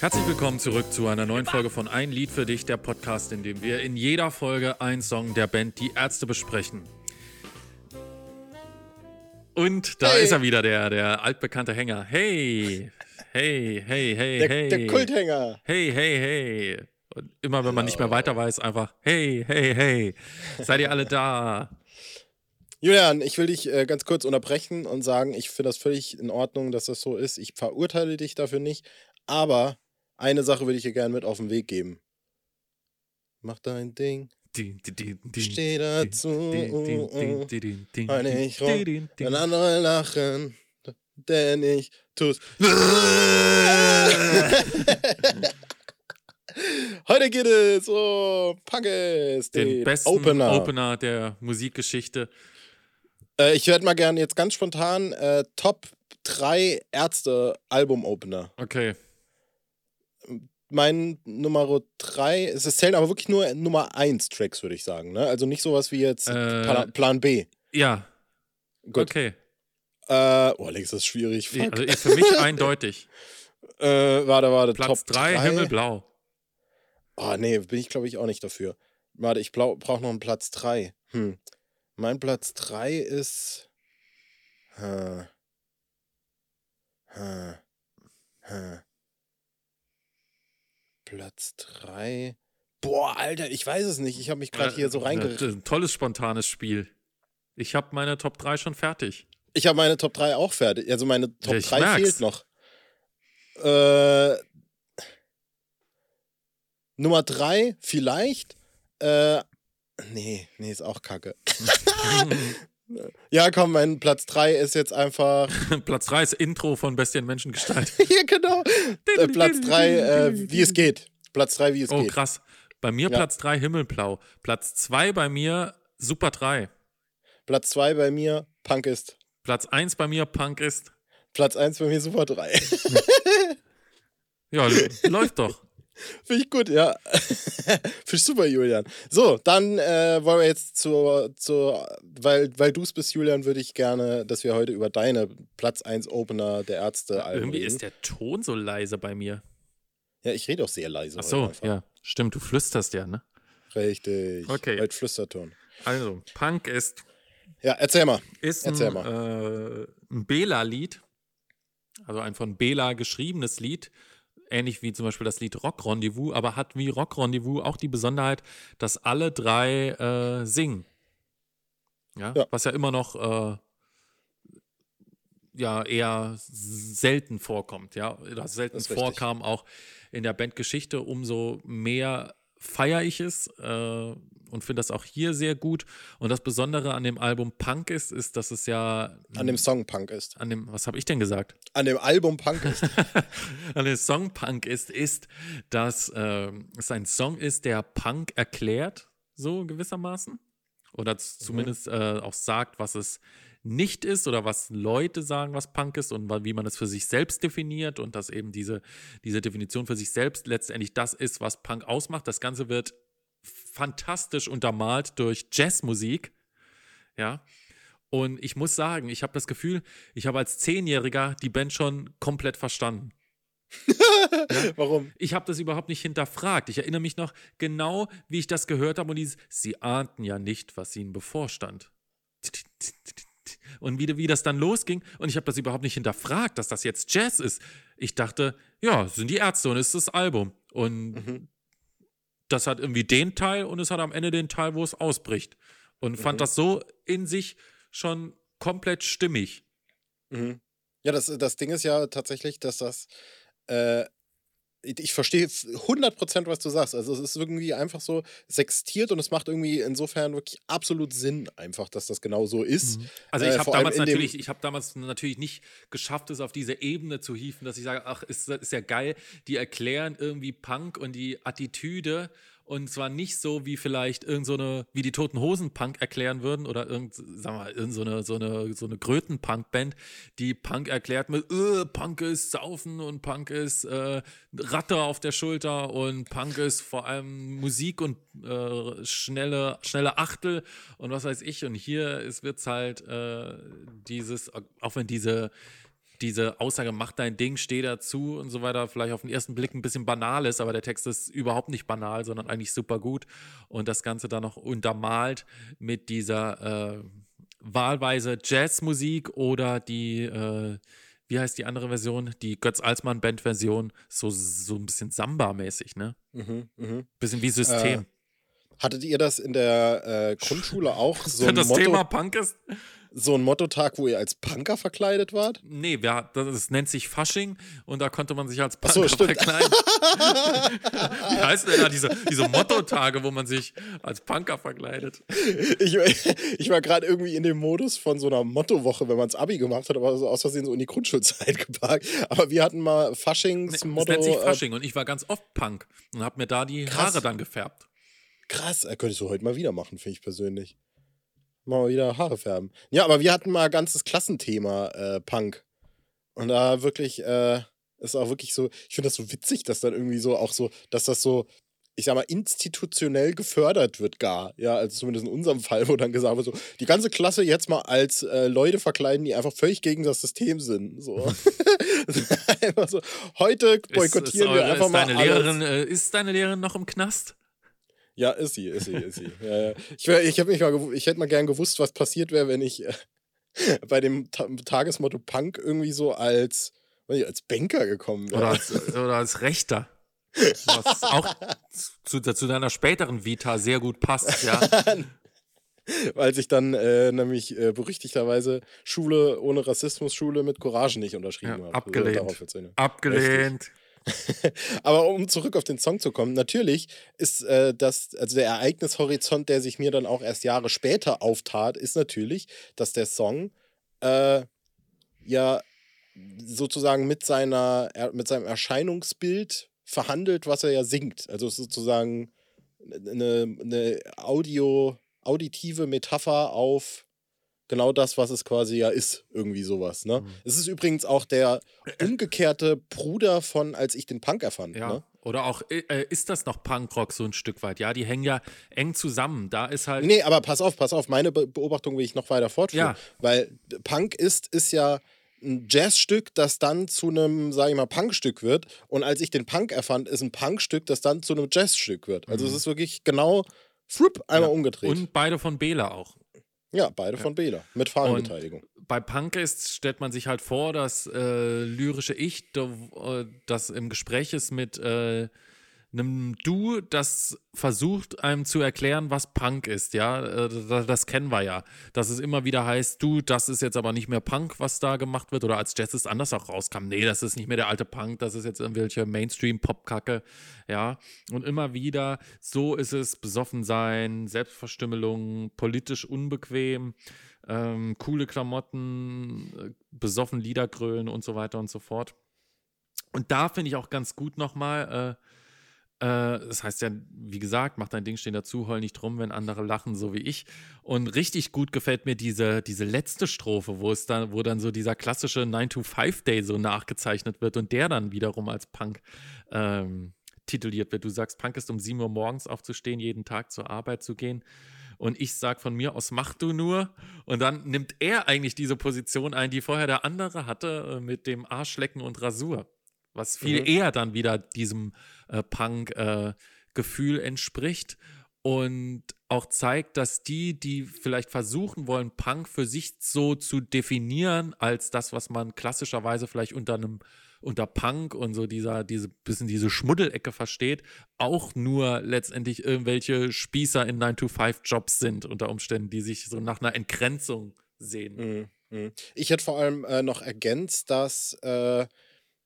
Herzlich willkommen zurück zu einer neuen Folge von Ein Lied für dich, der Podcast, in dem wir in jeder Folge einen Song der Band Die Ärzte besprechen. Und da Hey. ist er wieder, der, der altbekannte Hänger. Hey, hey, hey, hey, Der, hey. der Kulthänger. Hey, hey, hey. Und immer wenn man nicht mehr weiter weiß, einfach hey, hey, hey. Seid ihr alle da? Julian, ich will dich äh, ganz kurz unterbrechen und sagen, ich finde das völlig in Ordnung, dass das so ist. Ich verurteile dich dafür nicht. Aber eine Sache will ich dir gerne mit auf den Weg geben. Mach dein Ding. Din, din, din, din, Steh dazu. Heul nicht rum. Wenn andere lachen, denn ich tu's. Heute geht es um Punkes, Den den besten Opener. Opener der Musikgeschichte. Äh, ich werde mal gerne jetzt ganz spontan äh, Top 3 Ärzte-Album-Opener. Okay. Mein Nummer 3, es zählen aber wirklich nur Nummer 1 Tracks, würde ich sagen. Ne? Also nicht sowas wie jetzt Äh, Plan, Plan B. Ja, Gut. okay. Äh, oh, Alex, das ist schwierig. Fuck. Also für mich eindeutig. Äh, warte, warte. Platz Top 3, drei? Himmelblau. Oh, nee, bin ich glaube ich auch nicht dafür. Warte, ich brauche noch einen Platz 3. Hm. Mein Platz 3 ist. Hm. Hm. Hm. Platz 3. Boah, Alter, ich weiß es nicht. Ich habe mich gerade hier so Äh, Das ist reinge... Ein tolles, spontanes Spiel. Ich habe meine Top 3 schon fertig. Ich habe meine Top 3 auch fertig. Also meine Top Ich 3 merk's. fehlt noch. Äh, Nummer 3 vielleicht. Äh, nee, nee, ist auch kacke. Ja, komm, mein Platz 3 ist jetzt einfach. Platz 3 ist Intro von Bestien Menschengestalt. Hier, genau. Äh, Platz 3, äh, wie es geht. Platz 3, wie es Oh, geht. krass. Bei mir Ja. Platz 3 Himmelblau. Platz 2 bei mir Super 3. Platz 2 bei mir, Punk ist. Platz 1 bei mir Punk ist. Platz 1 bei mir, Super 3. Ja, läuft doch. Finde ich gut, ja. Finde ich super, Julian. So, dann äh, wollen wir jetzt zur, zur weil, weil du es bist, Julian, würde ich gerne, dass wir heute über deine Platz 1 Opener der Ärzte Alben Irgendwie reden. ist der Ton so leise bei mir. Ja, ich rede auch sehr leise. Ach so, ja. Stimmt, du flüsterst ja, ne? Richtig. Okay. Heute Flüsterton. Also, Punk ist, Ja, erzähl mal. ist Erzähl ein, mal. äh, ein Bela-Lied. Also ein von Bela geschriebenes Lied. Ähnlich wie zum Beispiel das Lied Rock Rendezvous, aber hat wie Rock Rendezvous auch die Besonderheit, dass alle drei äh, singen. Ja? Ja. Was ja immer noch äh, ja eher selten vorkommt, ja, oder selten richtig. vorkam auch in der Bandgeschichte, umso mehr feiere ich es äh, und finde das auch hier sehr gut. Und das Besondere an dem Album Punk ist, ist, dass es ja An dem Song Punk ist. an dem, was habe ich denn gesagt? An dem Album Punk ist. an dem Song Punk ist, ist, dass ähm, es ein Song ist, der Punk erklärt, so gewissermaßen. Oder z- zumindest äh, auch sagt, was es nicht ist oder was Leute sagen, was Punk ist und wie man es für sich selbst definiert und dass eben diese, diese Definition für sich selbst letztendlich das ist, was Punk ausmacht. Das Ganze wird fantastisch untermalt durch Jazzmusik. Ja. Und ich muss sagen, ich habe das Gefühl, ich habe als Zehnjähriger die Band schon komplett verstanden. Warum? Ich habe das überhaupt nicht hinterfragt. Ich erinnere mich noch genau, wie ich das gehört habe und dieses, sie ahnten ja nicht, was ihnen bevorstand. Und wie, wie das dann losging und ich habe das überhaupt nicht hinterfragt, dass das jetzt Jazz ist. Ich dachte, ja, es sind die Ärzte und es ist das Album. Und Mhm. das hat irgendwie den Teil und es hat am Ende den Teil, wo es ausbricht. Und fand Mhm. das so in sich schon komplett stimmig. Mhm. Ja, das, das Ding ist ja tatsächlich, dass das. Äh, ich verstehe 100%, was du sagst. Also, es ist irgendwie einfach so sextiert und es macht irgendwie insofern wirklich absolut Sinn, einfach, dass das genau so ist. Also Äh, ich habe vor allem damals natürlich, ich habe damals natürlich nicht geschafft, es auf diese Ebene zu hieven, dass ich sage, ach, ist, ist ja geil, die erklären irgendwie Punk und die Attitüde und zwar nicht so wie vielleicht irgend so eine, wie die Toten Hosen Punk erklären würden oder irgend, wir mal, irgend so eine, so eine, so eine Gröten-Punk-Band, die Punk erklärt mit, äh, Punk ist Saufen und Punk ist äh, Ratte auf der Schulter und Punk ist vor allem Musik und äh, schnelle, schnelle Achtel und was weiß ich. Und hier wird es halt äh, dieses, auch wenn diese diese Aussage, mach dein Ding, steh dazu und so weiter, vielleicht auf den ersten Blick ein bisschen banal ist, aber der Text ist überhaupt nicht banal, sondern eigentlich super gut. Und das Ganze dann noch untermalt mit dieser äh, wahlweise Jazzmusik oder die, äh, wie heißt die andere Version? Die Götz Alsmann Band Version, so, so ein bisschen Samba-mäßig, ne? Mhm, mh. Bisschen wie System. Äh, hattet ihr das in der äh, Grundschule auch? So ein das Motto? Thema Punk ist? So ein Mottotag, wo ihr als Punker verkleidet wart? Nee, wir, das nennt sich Fasching und da konnte man sich als Punker so, verkleiden. Wie heißt denn da diese, diese Mottotage, wo man sich als Punker verkleidet? Ich, ich war gerade irgendwie in dem Modus von so einer Mottowoche, wenn man das Abi gemacht hat, aber so aus Versehen so in die Grundschulzeit geparkt. Aber wir hatten mal Faschings nee, Motto. Das nennt sich äh, Fasching äh, und ich war ganz oft Punk und habe mir da die krass. Haare dann gefärbt. Krass, äh, könntest du heute mal wieder machen, finde ich persönlich mal wieder Haare färben. Ja, aber wir hatten mal ein ganzes Klassenthema äh, Punk. Und da wirklich, äh, ist auch wirklich so, ich finde das so witzig, dass dann irgendwie so auch so, dass das so, ich sag mal, institutionell gefördert wird gar. Ja, also zumindest in unserem Fall, wo dann gesagt wird, so, die ganze Klasse jetzt mal als äh, Leute verkleiden, die einfach völlig gegen das System sind. So. einfach so. Heute boykottieren ist, ist, wir einfach ist mal. Lehrerin, äh, ist deine Lehrerin noch im Knast? Ja, ist sie, ist sie, ist sie. ja, ja. Ich, ich, mich mal, ich hätte mal gern gewusst, was passiert wäre, wenn ich äh, bei dem Ta Tagesmotto Punk irgendwie so als, ich, als Banker gekommen wäre. Oder als, oder als Rechter. Was auch zu, zu, deiner späteren Vita sehr gut passt, ja. Weil sich dann äh, nämlich äh, berüchtigterweise Schule ohne Rassismus, Schule mit Courage nicht unterschrieben ja, hat. Abgelehnt. Also, abgelehnt. Aber um zurück auf den Song zu kommen, natürlich ist äh, das, also der Ereignishorizont, der sich mir dann auch erst Jahre später auftat, ist natürlich, dass der Song äh, ja sozusagen mit seiner, mit seinem Erscheinungsbild verhandelt, was er ja singt. Also sozusagen eine, eine Audio, auditive Metapher auf genau das, was es quasi ja ist, irgendwie sowas. Ne? Mhm. Es ist übrigens auch der umgekehrte Bruder von, als ich den Punk erfand. Ja. Ne? Oder auch, äh, ist das noch Punkrock so ein Stück weit? Ja, die hängen ja eng zusammen. Da ist halt. Nee, aber pass auf, pass auf, meine Be Beobachtung will ich noch weiter fortführen. Ja. Weil Punk ist, ist ja ein Jazzstück, das dann zu einem, sage ich mal, Punkstück wird. Und als ich den Punk erfand, ist ein Punkstück, das dann zu einem Jazzstück wird. Also mhm. es ist wirklich genau flup, einmal ja. umgedreht. Und beide von Bela auch. Ja, beide ja. von Bela, mit Fahnenbeteiligung. bei Punk ist, stellt man sich halt vor, dass äh, lyrische Ich, äh, das im Gespräch ist mit äh, einem Du, das versucht, einem zu erklären, was Punk ist, ja. Äh, das, das, kennen wir ja. Dass es immer wieder heißt, du, das ist jetzt aber nicht mehr Punk, was da gemacht wird, oder als Jazz es anders auch rauskam. Nee, das ist nicht mehr der alte Punk, das ist jetzt irgendwelche Mainstream-Pop-Kacke, ja. Und immer wieder, so ist es, besoffen sein, Selbstverstümmelung, politisch unbequem, ähm, coole Klamotten, äh, besoffen Lieder grölen und so weiter und so fort. Und da finde ich auch ganz gut nochmal, äh, äh, das heißt ja, wie gesagt, mach dein Ding, stehen dazu, heul nicht rum, wenn andere lachen, so wie ich. Und richtig gut gefällt mir diese, diese letzte Strophe, wo es dann, wo dann so dieser klassische 9-to-5-Day so nachgezeichnet wird und der dann wiederum als Punk ähm, tituliert wird. Du sagst, Punk ist um 7 Uhr morgens aufzustehen, jeden Tag zur Arbeit zu gehen. Und ich sag von mir aus, mach du nur. Und dann nimmt er eigentlich diese Position ein, die vorher der andere hatte, äh, mit dem Arschlecken und Rasur. Was viel mhm. eher dann wieder diesem äh, Punk-Gefühl äh, entspricht und auch zeigt, dass die, die vielleicht versuchen wollen, Punk für sich so zu definieren, als das, was man klassischerweise vielleicht unter einem unter Punk und so dieser, diese bisschen diese Schmuddelecke versteht, auch nur letztendlich irgendwelche Spießer in 9-to-5-Jobs sind, unter Umständen, die sich so nach einer Entgrenzung sehen. Mhm. mhm. Ich hätte vor allem äh, noch ergänzt, dass äh,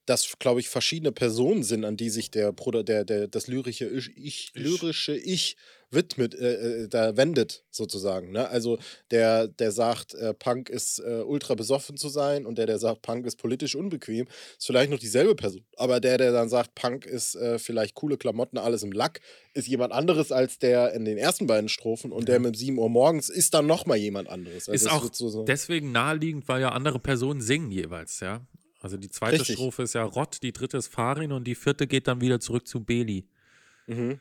das, glaube ich, verschiedene Personen sind, an die sich der Bruder, der, der, das lyrische Ich, ich lyrische Ich widmet, äh, äh, da wendet, sozusagen. Ne? Also der, der sagt, äh, Punk ist äh, ultra besoffen zu sein und der, der sagt, Punk ist politisch unbequem, ist vielleicht noch dieselbe Person. Aber der, der dann sagt, Punk ist äh, vielleicht coole Klamotten, alles im Lack, ist jemand anderes als der in den ersten beiden Strophen und der mit 7 Uhr morgens ist dann nochmal jemand anderes. Also ist auch so deswegen naheliegend, weil ja andere Personen singen jeweils, ja. Also die zweite Richtig. Strophe ist ja Rott, die dritte ist Farin und die vierte geht dann wieder zurück zu Beli. Mhm.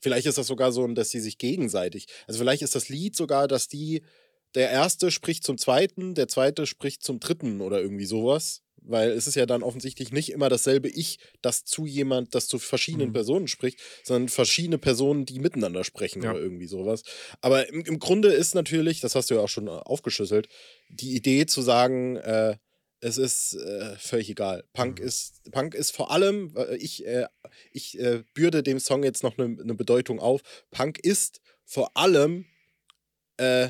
Vielleicht ist das sogar so, dass sie sich gegenseitig. Also vielleicht ist das Lied sogar, dass die, der erste spricht zum zweiten, der zweite spricht zum dritten oder irgendwie sowas. weil es ist ja dann offensichtlich nicht immer dasselbe Ich, das zu jemand, das zu verschiedenen Mhm. Personen spricht, sondern verschiedene Personen, die miteinander sprechen Ja. oder irgendwie sowas. Aber im, im Grunde ist natürlich, das hast du ja auch schon äh, aufgeschlüsselt, die Idee zu sagen, äh, es ist äh, völlig egal. Punk Mhm. ist Punk ist vor allem, äh, ich, äh, ich bürde dem Song jetzt noch eine ne Bedeutung auf. Punk ist vor allem äh,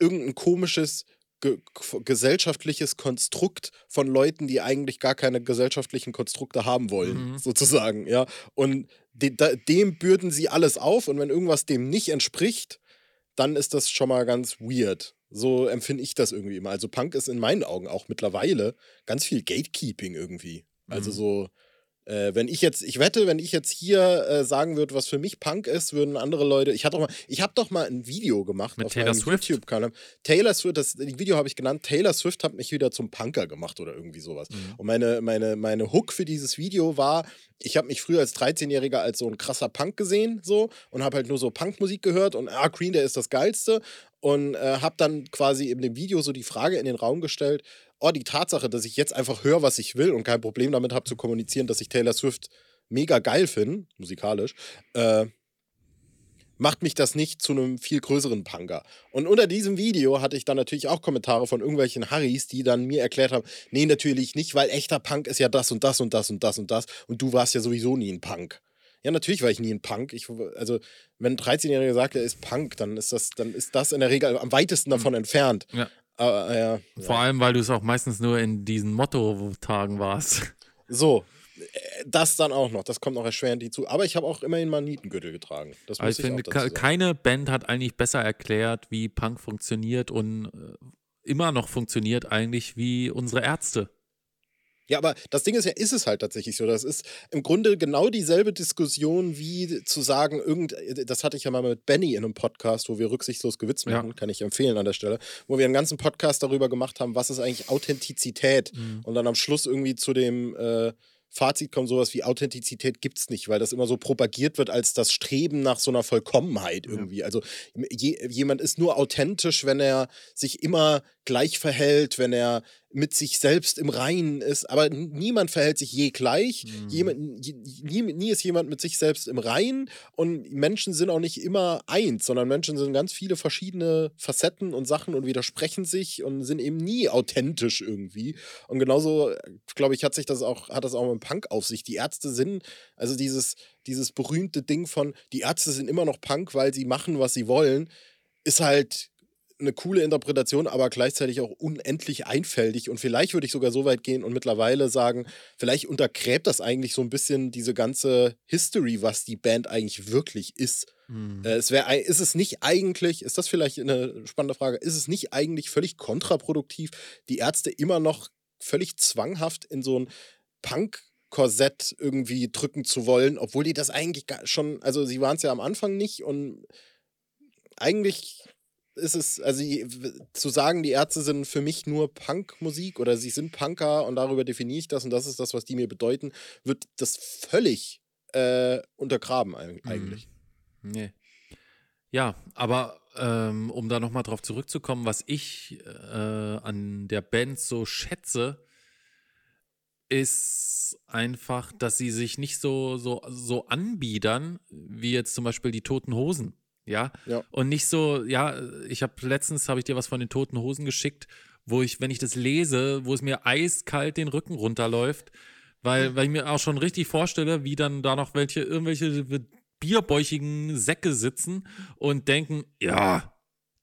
irgendein komisches ge gesellschaftliches Konstrukt von Leuten, die eigentlich gar keine gesellschaftlichen Konstrukte haben wollen, Mhm. sozusagen, ja. Und de da dem bürden sie alles auf und wenn irgendwas dem nicht entspricht, dann ist das schon mal ganz weird. So empfinde ich das irgendwie immer. Also Punk ist in meinen Augen auch mittlerweile ganz viel Gatekeeping irgendwie. Also Mhm. so, äh, wenn ich jetzt, ich wette, wenn ich jetzt hier äh, sagen würde, was für mich Punk ist, würden andere Leute, ich hatte doch mal, ich habe doch mal ein Video gemacht Mit auf Taylor Swift? YouTube-Kanal. Taylor Swift, das Video habe ich genannt, Taylor Swift hat mich wieder zum Punker gemacht oder irgendwie sowas. Mhm. Und meine, meine, meine Hook für dieses Video war, ich habe mich früher als 13-Jähriger als so ein krasser Punk gesehen so und habe halt nur so Punkmusik gehört und ah, Green Day ist das Geilste und äh, habe dann quasi in dem Video so die Frage in den Raum gestellt, oh, die Tatsache, dass ich jetzt einfach höre, was ich will und kein Problem damit habe zu kommunizieren, dass ich Taylor Swift mega geil finde, musikalisch, äh, macht mich das nicht zu einem viel größeren Punker. Und unter diesem Video hatte ich dann natürlich auch Kommentare von irgendwelchen Harrys, die dann mir erklärt haben, nee, natürlich nicht, weil echter Punk ist ja das und das und das und das und das und du warst ja sowieso nie ein Punk. Ja, natürlich war ich nie ein Punk. Ich, also, wenn ein 13-Jähriger sagt, er ist Punk, dann ist das, dann ist das in der Regel am weitesten davon entfernt. Ja. Aber, ja, Vor allem, weil du es auch meistens nur in diesen Motto-Tagen warst. So, äh, das dann auch noch. Das kommt noch erschwerend hinzu. Aber ich habe auch immerhin mal einen Nietengürtel getragen. Das Aber muss ich ich, finde, keine Band hat eigentlich besser erklärt, wie Punk funktioniert und äh, immer noch funktioniert eigentlich wie unsere Ärzte. Ja, aber das Ding ist ja, ist es halt tatsächlich so. Das ist im Grunde genau dieselbe Diskussion wie zu sagen, irgend, das hatte ich ja mal mit Benny in einem Podcast, wo wir rücksichtslos Gewitz Ja. machen, kann ich empfehlen an der Stelle, wo wir einen ganzen Podcast darüber gemacht haben, was ist eigentlich Authentizität Mhm. und dann am Schluss irgendwie zu dem äh, Fazit kommt, sowas wie Authentizität gibt es nicht, weil das immer so propagiert wird als das Streben nach so einer Vollkommenheit irgendwie. Also je, jemand ist nur authentisch, wenn er sich immer gleich verhält, wenn er mit sich selbst im Reinen ist, aber niemand verhält sich je gleich. Mhm. Jemand, je- nie, nie ist jemand mit sich selbst im Reinen und Menschen sind auch nicht immer eins, sondern Menschen sind ganz viele verschiedene Facetten und Sachen und widersprechen sich und sind eben nie authentisch irgendwie. Und genauso, glaube ich, hat sich das auch, hat das auch mit Punk auf sich. Die Ärzte sind, also dieses, dieses berühmte Ding von, die Ärzte sind immer noch Punk, weil sie machen, was sie wollen, ist halt eine coole Interpretation, aber gleichzeitig auch unendlich einfältig. Und vielleicht würde ich sogar so weit gehen und mittlerweile sagen, vielleicht untergräbt das eigentlich so ein bisschen diese ganze History, was die Band eigentlich wirklich ist. Mhm. Es wäre, ist es nicht eigentlich, ist das vielleicht eine spannende Frage, ist es nicht eigentlich völlig kontraproduktiv, die Ärzte immer noch völlig zwanghaft in so ein Punk-Korsett irgendwie drücken zu wollen, obwohl die das eigentlich schon, also sie waren es ja am Anfang nicht und eigentlich ist es, also zu sagen, die Ärzte sind für mich nur Punkmusik oder sie sind Punker und darüber definiere ich das und das ist das, was die mir bedeuten, wird das völlig äh, untergraben Mhm. eigentlich. Nee. Ja, aber ähm, um da nochmal drauf zurückzukommen, was ich äh, an der Band so schätze, ist einfach, dass sie sich nicht so, so, so anbiedern, wie jetzt zum Beispiel die Toten Hosen. Ja. Ja. Und nicht so, ja, ich habe letztens habe ich dir was von den Toten Hosen geschickt, wo ich, wenn ich das lese, wo es mir eiskalt den Rücken runterläuft, weil, weil ich mir auch schon richtig vorstelle, wie dann da noch welche, irgendwelche bierbäuchigen Säcke sitzen und denken, ja,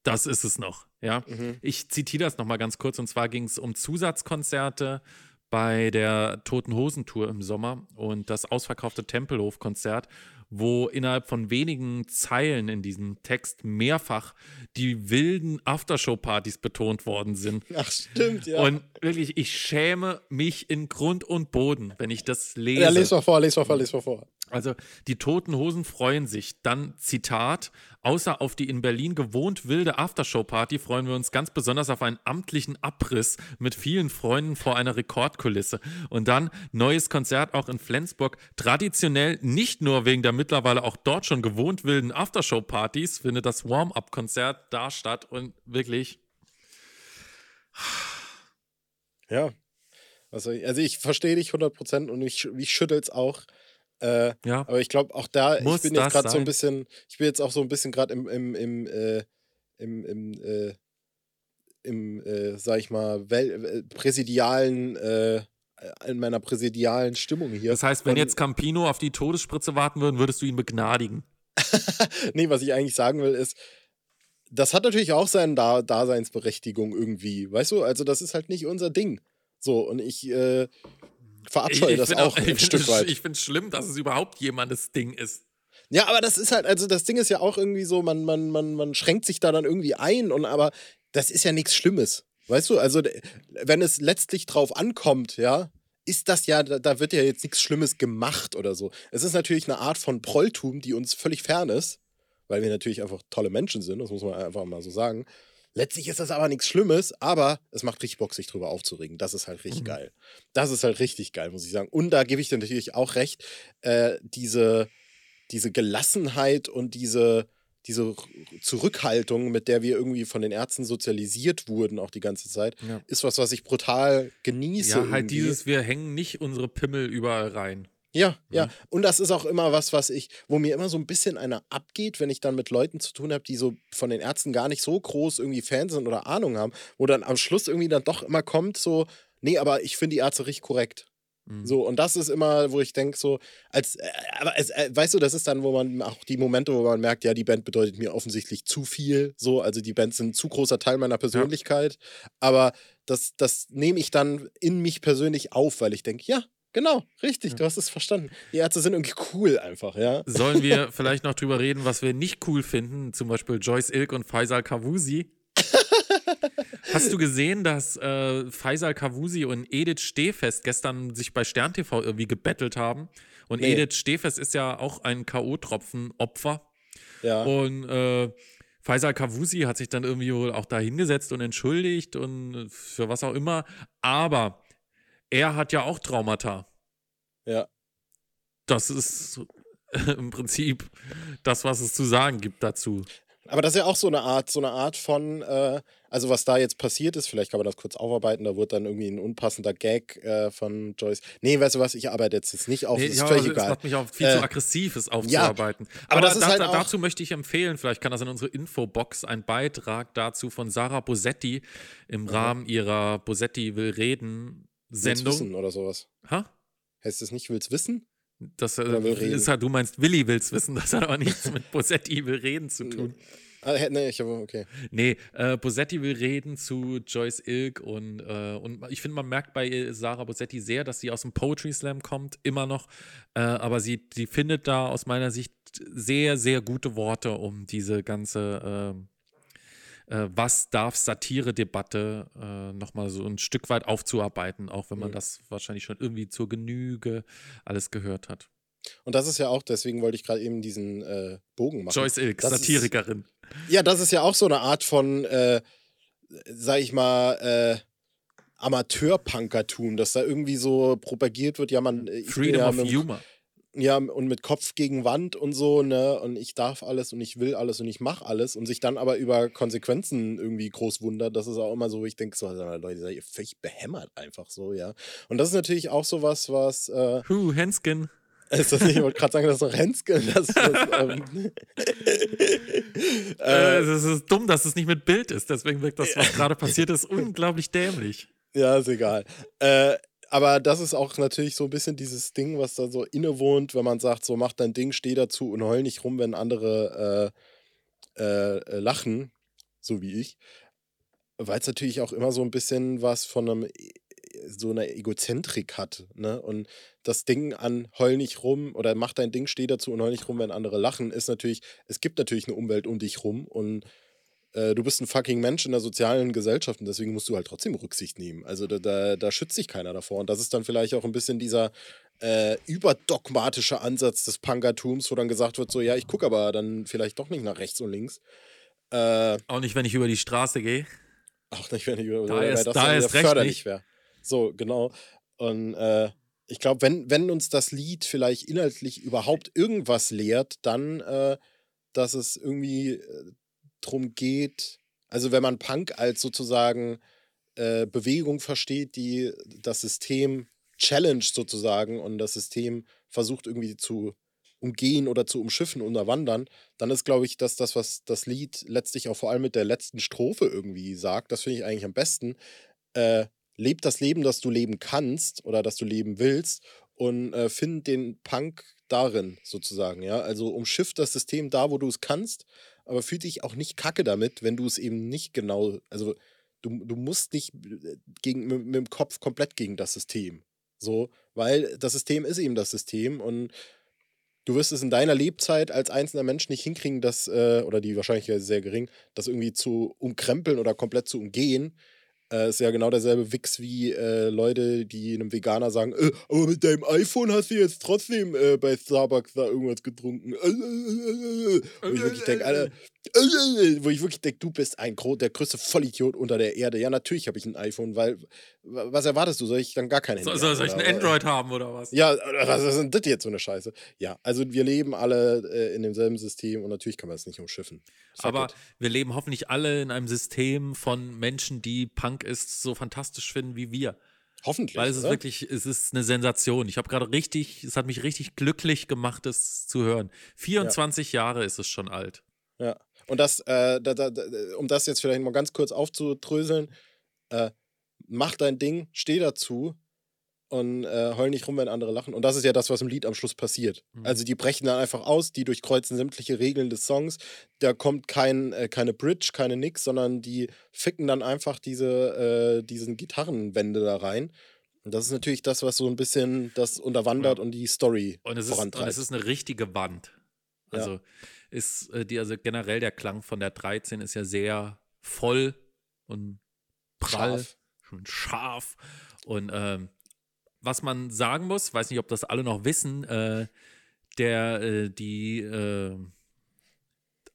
das ist es noch. Ja. Mhm. Ich zitiere das nochmal ganz kurz und zwar ging es um Zusatzkonzerte bei der Toten Hosen Tour im Sommer und das ausverkaufte Tempelhof-Konzert, wo innerhalb von wenigen Zeilen in diesem Text mehrfach die wilden Aftershow-Partys betont worden sind. Ach, stimmt, ja. Und wirklich, ich schäme mich in Grund und Boden, wenn ich das lese. ja, les mal vor, les mal vor, les mal vor. Also die Toten Hosen freuen sich. Dann Zitat, außer auf die in Berlin gewohnt wilde Aftershow-Party freuen wir uns ganz besonders auf einen amtlichen Abriss mit vielen Freunden vor einer Rekordkulisse. Und dann neues Konzert auch in Flensburg. Traditionell nicht nur wegen der mittlerweile auch dort schon gewohnt wilden Aftershow-Partys findet das Warm-Up-Konzert da statt und wirklich, Ja. Also, also ich verstehe dich 100% und ich, ich es auch. Äh, Ja. aber ich glaube auch da, Muss ich bin jetzt gerade so ein bisschen, ich bin jetzt auch so ein bisschen gerade im, im, im, äh, im, im, äh, im, äh, sag ich mal, wel, äh, präsidialen, äh, in meiner präsidialen Stimmung hier. Das heißt, wenn Und- jetzt Campino auf die Todesspritze warten würden, würdest du ihn begnadigen. nee, was ich eigentlich sagen will, ist, das hat natürlich auch seine da Daseinsberechtigung irgendwie. Weißt du, also das ist halt nicht unser Ding. So, und ich äh, verabscheue das find auch ich ein Stück weit. Ich finde es schlimm, dass es überhaupt jemandes Ding ist. Ja, aber das ist halt, also das Ding ist ja auch irgendwie so, man, man, man, man schränkt sich da dann irgendwie ein und aber das ist ja nichts Schlimmes. Weißt du, also wenn es letztlich drauf ankommt, ja, ist das ja, da, da wird ja jetzt nichts Schlimmes gemacht oder so. Es ist natürlich eine Art von Prolltum, die uns völlig fern ist, weil wir natürlich einfach tolle Menschen sind, das muss man einfach mal so sagen. Letztlich ist das aber nichts Schlimmes, aber es macht richtig Bock, sich drüber aufzuregen. Das ist halt richtig Mhm. geil. Das ist halt richtig geil, muss ich sagen. Und da gebe ich dir natürlich auch recht, äh, diese, diese Gelassenheit und diese, diese Zurückhaltung, mit der wir irgendwie von den Ärzten sozialisiert wurden, auch die ganze Zeit, Ja. ist was, was ich brutal genieße. Ja, halt irgendwie. dieses, wir hängen nicht unsere Pimmel überall rein. Ja, ja. Mhm. Und das ist auch immer was, was ich, wo mir immer so ein bisschen einer abgeht, wenn ich dann mit Leuten zu tun habe, die so von den Ärzten gar nicht so groß irgendwie Fans sind oder Ahnung haben, wo dann am Schluss irgendwie dann doch immer kommt, so, nee, aber ich finde die Ärzte richtig korrekt. Mhm. So, und das ist immer, wo ich denke, so, als, äh, aber es, äh, weißt du, das ist dann, wo man auch die Momente, wo man merkt, ja, die Band bedeutet mir offensichtlich zu viel, so, also die Bands sind ein zu großer Teil meiner Persönlichkeit, aber das, das nehme ich dann in mich persönlich auf, weil ich denke, ja, genau, richtig, Ja. du hast es verstanden. Die Ärzte sind irgendwie cool einfach, ja. Sollen wir vielleicht noch drüber reden, was wir nicht cool finden? Zum Beispiel Joyce Ilk und Faisal Kavusi. Hast du gesehen, dass äh, Faisal Kavusi und Edith Stehfest gestern sich bei Stern TV irgendwie gebettelt haben? Und Nee. Edith Stehfest ist ja auch ein K.O.-Tropfen-Opfer. Ja, Und äh, Faisal Kavusi hat sich dann irgendwie wohl auch da hingesetzt und entschuldigt und für was auch immer. Aber er hat ja auch Traumata. ja. Das ist im Prinzip das, was es zu sagen gibt dazu. Aber das ist ja auch so eine Art, so eine Art von, äh, also was da jetzt passiert ist, vielleicht kann man das kurz aufarbeiten, da wurde dann irgendwie ein unpassender Gag äh, von Joyce. Nee, weißt du was, ich arbeite jetzt, jetzt nicht auf, Nee, das ist ja, völlig egal. macht mich auch viel Äh, zu aggressiv, es aufzuarbeiten. aber das ist da, halt da, dazu möchte ich empfehlen, vielleicht kann das in unsere Infobox ein Beitrag dazu von Sarah Bosetti im Rahmen ihrer Bosetti will reden Sendung. wissen oder sowas. Ha? Heißt es nicht, will's wissen? Das äh, Oder will reden. ist halt, du meinst, Willi will's wissen, das hat aber nichts mit Bosetti will reden zu tun. Ah, nee, ich habe, okay. Nee, äh, Bosetti will reden zu Joyce Ilk und, äh, und ich finde, man merkt bei Sarah Bosetti sehr, dass sie aus dem Poetry Slam kommt, immer noch. Äh, aber sie, sie findet da aus meiner Sicht sehr, sehr gute Worte, um diese ganze ähm, äh, Was darf Satire-Debatte äh, nochmal so ein Stück weit aufzuarbeiten, auch wenn man Mhm. das wahrscheinlich schon irgendwie zur Genüge alles gehört hat. Und das ist ja auch, deswegen wollte ich gerade eben diesen äh, Bogen machen. Joyce Ilk, Das ist- Satirikerin. Ja, das ist ja auch so eine Art von, äh, sag ich mal, äh, Amateurpunkertum, dass da irgendwie so propagiert wird, ja, man. bin Freedom of Humor. Ja, und mit Kopf gegen Wand und so, ne? Und ich darf alles und ich will alles und ich mache alles und sich dann aber über Konsequenzen irgendwie groß wundert. Das ist auch immer so, ich denke, so, mal, Leute, seid ihr völlig behämmert einfach so, ja. Und das ist natürlich auch so was, was, äh, Huh, Henskin. ist das nicht, ich wollte gerade sagen, das ist doch Henske. Das, das, ähm, Äh, äh, es ist dumm, dass es nicht mit Bild ist. Deswegen wirkt das, was gerade passiert ist, unglaublich dämlich. ja, ist egal. Äh, aber das ist auch natürlich so ein bisschen dieses Ding, was da so innewohnt, wenn man sagt, so mach dein Ding, steh dazu und heul nicht rum, wenn andere äh, äh, äh, lachen, so wie ich. Weil es natürlich auch immer so ein bisschen was von einem e- so einer Egozentrik hat, ne? Und das Ding an heul nicht rum oder mach dein Ding, steh dazu und heul nicht rum, wenn andere lachen, ist natürlich, es gibt natürlich eine Umwelt um dich rum und äh, du bist ein fucking Mensch in der sozialen Gesellschaft und deswegen musst du halt trotzdem Rücksicht nehmen. Also da, da, da schützt sich keiner davor. Und das ist dann vielleicht auch ein bisschen dieser äh, überdogmatische Ansatz des Punkertums, wo dann gesagt wird, so, ja, ich gucke aber dann vielleicht doch nicht nach rechts und links. Äh, Auch nicht, wenn ich über die Straße gehe. auch nicht, wenn ich über Da weil erst- das da dann wieder erst recht förderlich nicht. wäre. So, genau. Und äh, ich glaube, wenn, wenn uns das Lied vielleicht inhaltlich überhaupt irgendwas lehrt, dann, äh, dass es irgendwie äh, drum geht, also wenn man Punk als sozusagen äh, Bewegung versteht, die das System challenge sozusagen und das System versucht irgendwie zu umgehen oder zu umschiffen, unterwandern, dann ist, glaube ich, dass das, was das Lied letztlich auch vor allem mit der letzten Strophe irgendwie sagt, das finde ich eigentlich am besten, äh, leb das Leben, das du leben kannst oder das du leben willst und äh, find den Punk darin sozusagen, ja. Also umschiff das System da, wo du es kannst, aber fühl dich auch nicht kacke damit, wenn du es eben nicht genau, also du, du musst nicht äh, gegen, mit, mit dem Kopf komplett gegen das System. So, weil das System ist eben das System und du wirst es in deiner Lebzeit als einzelner Mensch nicht hinkriegen, das, äh, oder die Wahrscheinlichkeit ist sehr gering, das irgendwie zu umkrempeln oder komplett zu umgehen. Äh, ist ja genau derselbe Wix wie äh, Leute, die einem Veganer sagen, äh, aber mit deinem iPhone hast du jetzt trotzdem äh, bei Starbucks da irgendwas getrunken. Wo ich wirklich denke, Alter, wo ich wirklich denke, du bist ein der größte Vollidiot unter der Erde. Ja, natürlich habe ich ein iPhone, weil was erwartest du? Soll ich dann gar kein Handy so, Soll ich ein Android haben oder was? Ja, was ist denn das jetzt so eine Scheiße? Ja, also wir leben alle in demselben System und natürlich kann man es nicht umschiffen. Aber gut. wir leben hoffentlich alle in einem System von Menschen, die Punk Punk ist, so fantastisch finden wie wir. Hoffentlich. Weil es ist oder? wirklich, es ist eine Sensation. Ich habe gerade richtig, es hat mich richtig glücklich gemacht, das zu hören. 24 ja. Jahre ist es schon alt. Ja. Und das, äh, da, da, um das jetzt vielleicht mal ganz kurz aufzudröseln, äh, mach dein Ding, steh dazu, und äh, heul nicht rum, wenn andere lachen. Und das ist ja das, was im Lied am Schluss passiert. Mhm. Also die brechen dann einfach aus, die durchkreuzen sämtliche Regeln des Songs. Da kommt kein, äh, keine Bridge, keine Nix, sondern die ficken dann einfach diese, äh, diesen Gitarrenwände da rein. Und das ist natürlich das, was so ein bisschen das unterwandert ja. und die Story und es vorantreibt. Ist, und es ist eine richtige Wand. Also ja. Ist äh, die, also generell der Klang von der 13 ist ja sehr voll und prall scharf. und scharf. Und ähm, was man sagen muss, weiß nicht, ob das alle noch wissen, äh, der, äh, die, äh,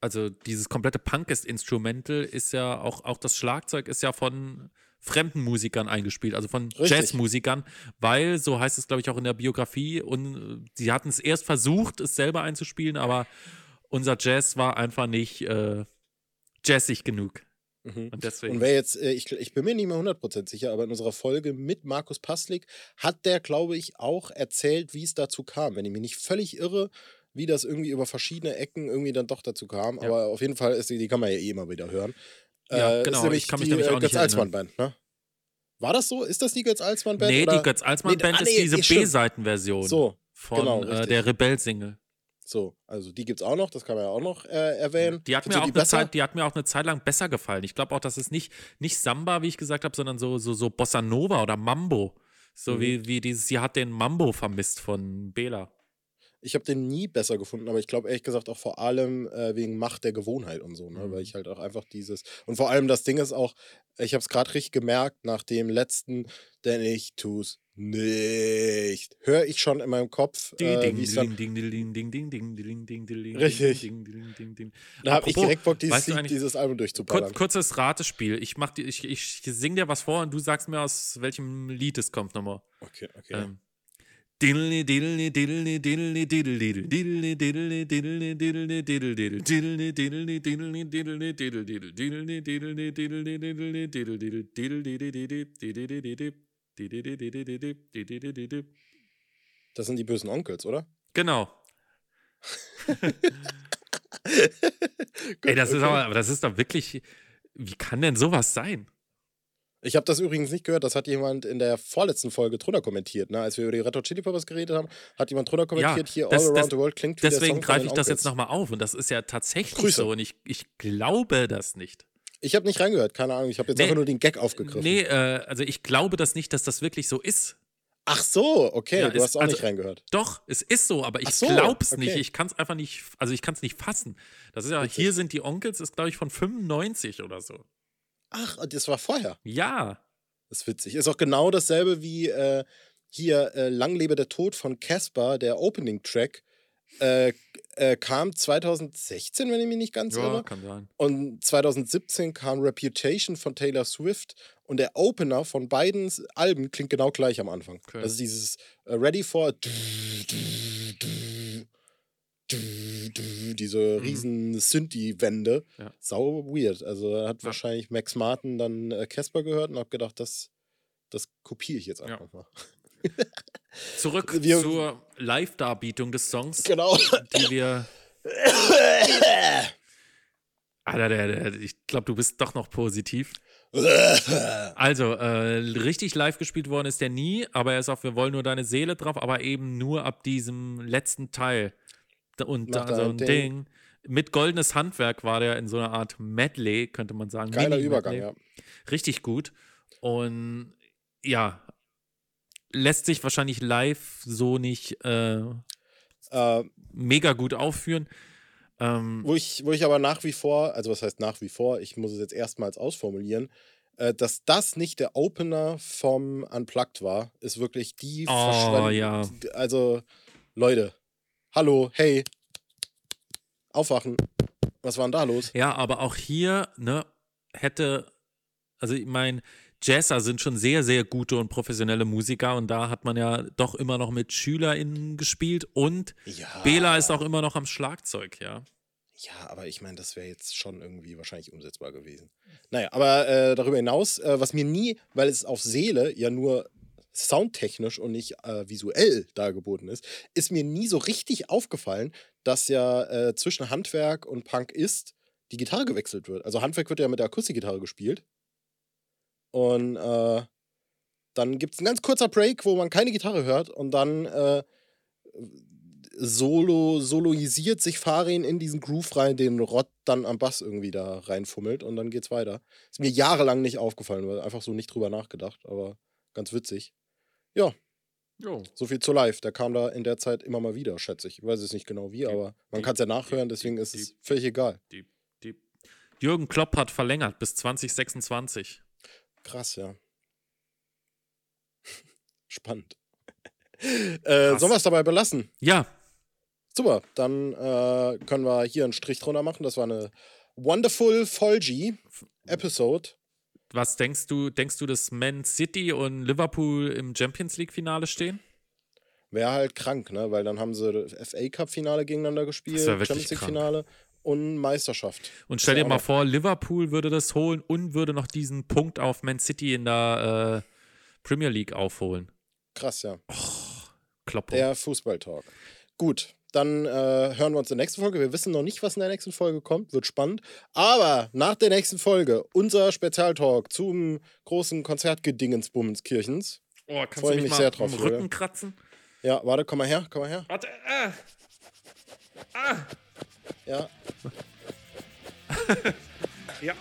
also dieses komplette Punkist-Instrumental ist ja auch, auch das Schlagzeug ist ja von fremden Musikern eingespielt, also von Richtig. Jazzmusikern, weil, so heißt es, glaube ich, auch in der Biografie, und sie hatten es erst versucht, es selber einzuspielen, aber unser Jazz war einfach nicht äh, jazzig genug. Mhm. Und deswegen. Und wer jetzt, äh, ich, ich bin mir nicht mehr 100% sicher, aber in unserer Folge mit Markus Paslik hat der, glaube ich, auch erzählt, wie es dazu kam. Wenn ich mich nicht völlig irre, wie das irgendwie über verschiedene Ecken irgendwie dann doch dazu kam. Ja. Aber auf jeden Fall ist die, die kann man ja eh immer wieder hören. Ja, äh, genau. Ist nämlich ich kann mich die, nämlich auch Götz Alsmann Band, ne? War das so? Ist das die Götz Alsmann Band? Nee, oder? die Götz Alsmann Band nee, ah, nee, ist diese B-Seiten-Version. So, von genau, äh, der Rebell-Single. So, also die gibt es auch noch, das kann man ja auch noch äh, erwähnen. Die hat, mir auch eine Zeit, die hat mir auch eine Zeit lang besser gefallen. Ich glaube auch, dass es nicht, nicht Samba, wie ich gesagt habe, sondern so, so, so Bossa Nova oder Mambo. So mhm. wie, wie dieses, sie hat den Mambo vermisst von Bela. Ich habe den nie besser gefunden, aber ich glaube ehrlich gesagt auch vor allem äh, wegen Macht der Gewohnheit und so, ne? Mhm. weil ich halt auch einfach dieses. Und vor allem das Ding ist auch, ich habe es gerade richtig gemerkt nach dem letzten, denn ich tu's nicht. Höre ich schon in meinem Kopf. Richtig. Da habe ich direkt Bock, dieses, Lied, dieses Album durchzuballern. Kur kurzes Ratspiel. Ich, mach die, ich, ich sing dir was vor und du sagst mir, aus welchem Lied es kommt nochmal. Okay, okay. Ähm, das sind die bösen Onkels, oder? Genau. Ey, das okay. ist aber, aber das ist doch wirklich. Wie kann denn sowas sein? Ich habe das übrigens nicht gehört, das hat jemand in der vorletzten Folge drunter kommentiert. Ne? Als wir über die Red Hot Chili Peppers geredet haben, hat jemand drunter kommentiert, ja, hier das, All Around das, the World klingt wie Deswegen greife ich das jetzt nochmal auf und das ist ja tatsächlich Grüße. so und ich, ich glaube das nicht. Ich habe nicht reingehört, keine Ahnung. Ich habe jetzt nee, einfach nur den Gag aufgegriffen. Nee, äh, also ich glaube das nicht, dass das wirklich so ist. Ach so, okay, ja, du ist, hast auch also, nicht reingehört. Doch, es ist so, aber ich so, glaub's okay. nicht. Ich kann es einfach nicht, also ich kann es nicht fassen. Das ist ja, Witzig. hier sind die Onkels, ist glaube ich von 95 oder so. Ach, das war vorher. Ja. Das ist witzig. Ist auch genau dasselbe wie äh, hier äh, Lang lebe der Tod von Casper, der Opening-Track. Äh, äh, kam 2016, wenn ich mich nicht ganz ja, irre. Kann sein. Und 2017 kam Reputation von Taylor Swift und der Opener von beiden Alben klingt genau gleich am Anfang. Okay. Das ist dieses uh, Ready for. diese riesen Synthi-Wände. Ja. Sau weird. Also hat Ja. wahrscheinlich Max Martin dann äh, Casper gehört und hab gedacht, das, das kopiere ich jetzt Ja. einfach mal. Zurück Wir- zur Live-Darbietung des Songs, Genau. die wir. Alter, der, der, ich glaube, du bist doch noch positiv. Also, äh, richtig live gespielt worden ist der nie, aber er ist auf Wir wollen nur deine Seele drauf, aber eben nur ab diesem letzten Teil. Und da so ein Ding. Ding. Mit goldenes Handwerk war der in so einer Art Medley, könnte man sagen. Geiler Mini-Medley. Übergang, ja. Richtig gut. Und ja, lässt sich wahrscheinlich live so nicht äh, Äh, mega gut aufführen. Ähm, wo, ich, wo ich aber nach wie vor, also was heißt nach wie vor, ich muss es jetzt erstmals ausformulieren, äh, dass das nicht der Opener vom Unplugged war, ist wirklich die Oh, Verschwendung. ja. Also, Leute, hallo, hey, aufwachen. Was war denn da los? Ja, aber auch hier, ne, hätte, also ich meine, Jazzer sind schon sehr, sehr gute und professionelle Musiker und da hat man ja doch immer noch mit SchülerInnen gespielt und Ja. Bela ist auch immer noch am Schlagzeug, ja. Ja, aber ich meine, das wäre jetzt schon irgendwie wahrscheinlich umsetzbar gewesen. Naja, aber äh, darüber hinaus, äh, was mir nie, weil es auf Seele ja nur soundtechnisch und nicht äh, visuell dargeboten ist, ist mir nie so richtig aufgefallen, dass ja äh, zwischen Handwerk und Punk ist die Gitarre gewechselt wird. Also Handwerk wird ja mit der Akustikgitarre gespielt. Und äh, dann gibt es ein ganz kurzer Break, wo man keine Gitarre hört und dann äh, solo, soloisiert sich Farin in diesen Groove rein, den Rott dann am Bass irgendwie da reinfummelt und dann geht's weiter. Ist mir jahrelang nicht aufgefallen, weil einfach so nicht drüber nachgedacht, aber ganz witzig. Ja, Jo. so viel zu live. Der kam da in der Zeit immer mal wieder, schätze ich. Ich weiß es nicht genau wie, aber man kann es ja nachhören, deswegen ist es völlig egal. Jürgen Klopp hat verlängert bis 2026. Krass, ja. Spannend. äh, sollen wir es dabei belassen? Ja, Super, dann äh, können wir hier einen Strich drunter machen. Das war eine Wonderful Folgy Episode. was denkst du, denkst du, dass Man City und Liverpool im Champions League Finale stehen? Wäre halt krank, ne? Weil dann haben sie FA Cup Finale gegeneinander gespielt, Champions League Finale und Meisterschaft. Und stell dir mal vor, Liverpool würde das holen und würde noch diesen Punkt auf Man City in der äh, Premier League aufholen. Krass, ja. Kloppo. Der Fußballtalk. Gut, dann äh, hören wir uns in der nächsten Folge. Wir wissen noch nicht, was in der nächsten Folge kommt. Wird spannend. Aber nach der nächsten Folge unser Spezialtalk zum großen Konzertgedingensbummenskirchens. oh, kannst freu du ich mich mich mal sehr drauf. Rücken kratzen? Ja, warte, komm mal her, komm mal her. Warte, ah. Ja. ja.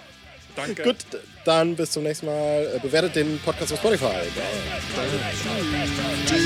Danke. Gut, dann bis zum nächsten Mal. Äh, bewertet den Podcast auf Spotify. Tschüss.